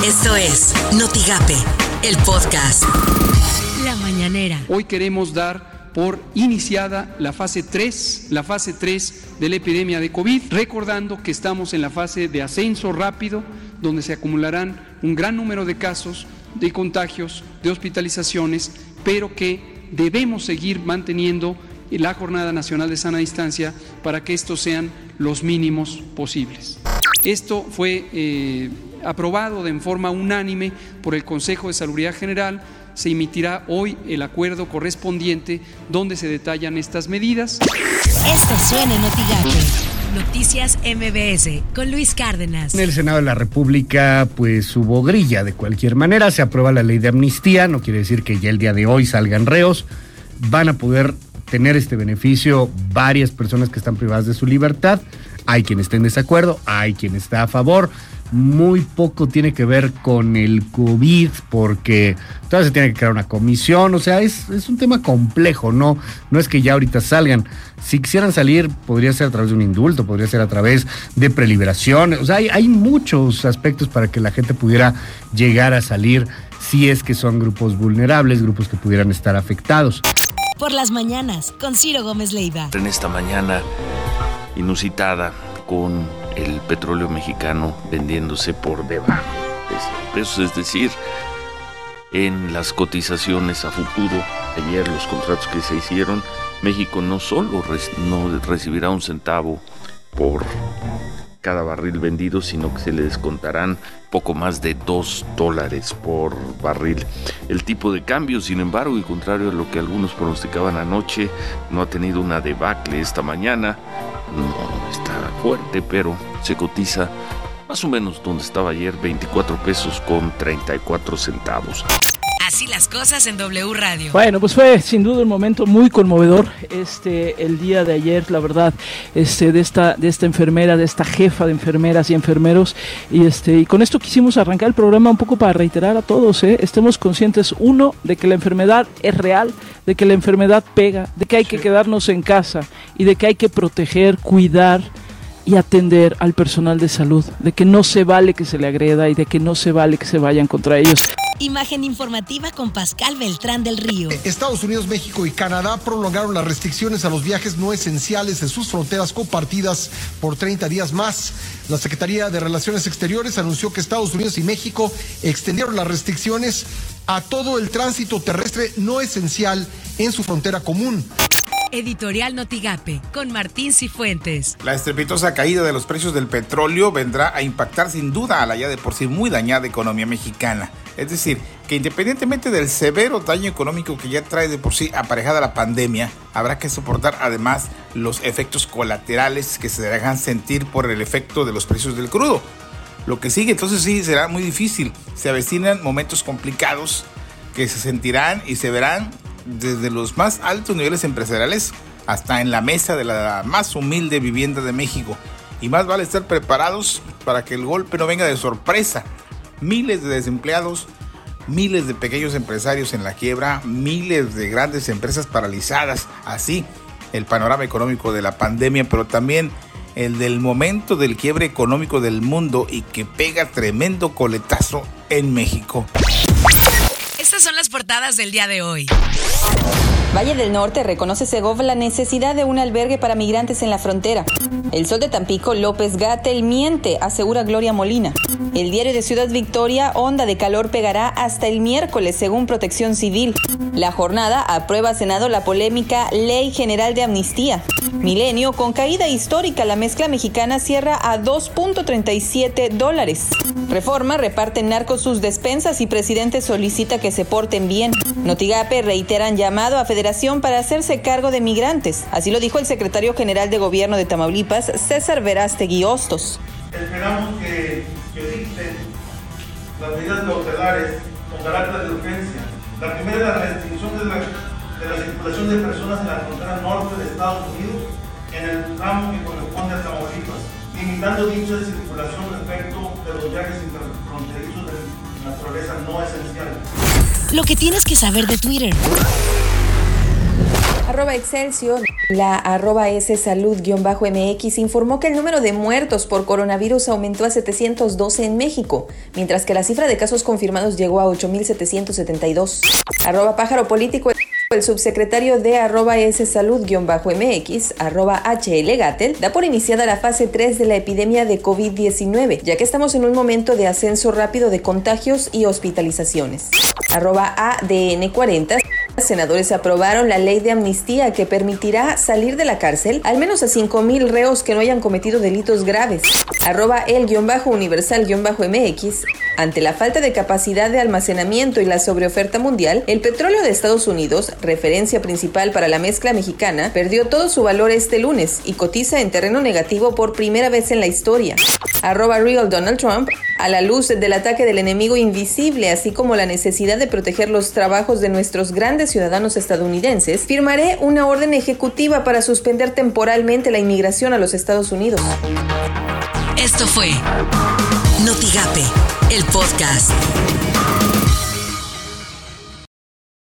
Esto es Notigape, el podcast. La mañanera. Hoy queremos dar por iniciada la fase 3, la fase 3 de la epidemia de COVID, recordando que estamos en la fase de ascenso rápido, donde se acumularán un gran número de casos, de contagios, de hospitalizaciones, pero que debemos seguir manteniendo la Jornada Nacional de Sana Distancia para que estos sean los mínimos posibles. Esto fue eh, aprobado de forma unánime por el Consejo de Salubridad General. Se emitirá hoy el acuerdo correspondiente donde se detallan estas medidas. Esto suena en Notigape. Noticias MBS con Luis Cárdenas. En el Senado de la República, pues hubo grilla de cualquier manera. Se aprueba la ley de amnistía. No quiere decir que ya el día de hoy salgan reos. Van a poder tener este beneficio varias personas que están privadas de su libertad. Hay quien está en desacuerdo, hay quien está a favor. Muy poco tiene que ver con el COVID porque todavía se tiene que crear una comisión. O sea, es, es un tema complejo, ¿no? No es que ya ahorita salgan. Si quisieran salir, podría ser a través de un indulto, podría ser a través de preliberación. O sea, hay, hay muchos aspectos para que la gente pudiera llegar a salir si es que son grupos vulnerables, grupos que pudieran estar afectados. Por las mañanas, con Ciro Gómez Leiva. En esta mañana inusitada con el petróleo mexicano vendiéndose por debajo de 100 pesos, es decir, en las cotizaciones a futuro, ayer los contratos que se hicieron, México no solo no recibirá un centavo por cada barril vendido, sino que se le descontarán poco más de 2 dólares por barril. El tipo de cambio, sin embargo, y contrario a lo que algunos pronosticaban anoche, no ha tenido una debacle esta mañana. No está fuerte, pero se cotiza más o menos donde estaba ayer, 24 pesos con 34 centavos. Así las cosas en W Radio. Bueno, pues fue sin duda un momento muy conmovedor este el día de ayer, la verdad, este de esta de esta enfermera, de esta jefa de enfermeras y enfermeros y este y con esto quisimos arrancar el programa un poco para reiterar a todos, ¿eh? estemos conscientes uno de que la enfermedad es real, de que la enfermedad pega, de que hay que quedarnos en casa y de que hay que proteger, cuidar y atender al personal de salud, de que no se vale que se le agreda y de que no se vale que se vayan contra ellos. Imagen informativa con Pascal Beltrán del Río. Estados Unidos, México y Canadá prolongaron las restricciones a los viajes no esenciales en sus fronteras compartidas por 30 días más. La Secretaría de Relaciones Exteriores anunció que Estados Unidos y México extendieron las restricciones a todo el tránsito terrestre no esencial en su frontera común. Editorial Notigape con Martín Cifuentes. La estrepitosa caída de los precios del petróleo vendrá a impactar sin duda a la ya de por sí muy dañada economía mexicana. Es decir, que independientemente del severo daño económico que ya trae de por sí aparejada la pandemia, habrá que soportar además los efectos colaterales que se dejan sentir por el efecto de los precios del crudo. Lo que sigue entonces sí será muy difícil. Se avecinan momentos complicados que se sentirán y se verán desde los más altos niveles empresariales hasta en la mesa de la más humilde vivienda de México. Y más vale estar preparados para que el golpe no venga de sorpresa. Miles de desempleados, miles de pequeños empresarios en la quiebra, miles de grandes empresas paralizadas. Así el panorama económico de la pandemia, pero también el del momento del quiebre económico del mundo y que pega tremendo coletazo en México. Estas son las portadas del día de hoy. Valle del Norte reconoce Segov la necesidad de un albergue para migrantes en la frontera. El Sol de Tampico, López Gatel miente, asegura Gloria Molina. El diario de Ciudad Victoria, onda de calor pegará hasta el miércoles, según Protección Civil. La jornada aprueba Senado la polémica Ley General de Amnistía. Milenio, con caída histórica, la mezcla mexicana cierra a 2.37 dólares. Reforma reparte narcos sus despensas y presidente solicita que se porten bien. Notigape reiteran llamado a Federación para hacerse cargo de migrantes. Así lo dijo el secretario general de Gobierno de Tamaulipas, César Verástegui Hostos. Esperamos que, que dicten las medidas cautelares con carácter de urgencia. La primera la restricción de la, de la circulación de personas en la frontera norte de Estados Unidos en el tramo que corresponde a Tamaulipas, limitando dicha circulación respecto de los viajes interfronterizos de naturaleza no esencial. Lo que tienes que saber de Twitter. Arroba Excelsior. La arroba S salud-mx informó que el número de muertos por coronavirus aumentó a 712 en México, mientras que la cifra de casos confirmados llegó a 8.772. Arroba pájaro político. El subsecretario de arroba S salud-mx, arroba HL Gatel, da por iniciada la fase 3 de la epidemia de COVID-19, ya que estamos en un momento de ascenso rápido de contagios y hospitalizaciones. Arroba ADN 40 senadores aprobaron la ley de amnistía que permitirá salir de la cárcel al menos a 5.000 reos que no hayan cometido delitos graves. Arroba el-universal-mx. Ante la falta de capacidad de almacenamiento y la sobreoferta mundial, el petróleo de Estados Unidos, referencia principal para la mezcla mexicana, perdió todo su valor este lunes y cotiza en terreno negativo por primera vez en la historia. Arroba Real Donald Trump. A la luz del ataque del enemigo invisible, así como la necesidad de proteger los trabajos de nuestros grandes ciudadanos estadounidenses, firmaré una orden ejecutiva para suspender temporalmente la inmigración a los Estados Unidos. Esto fue Notigape, el podcast.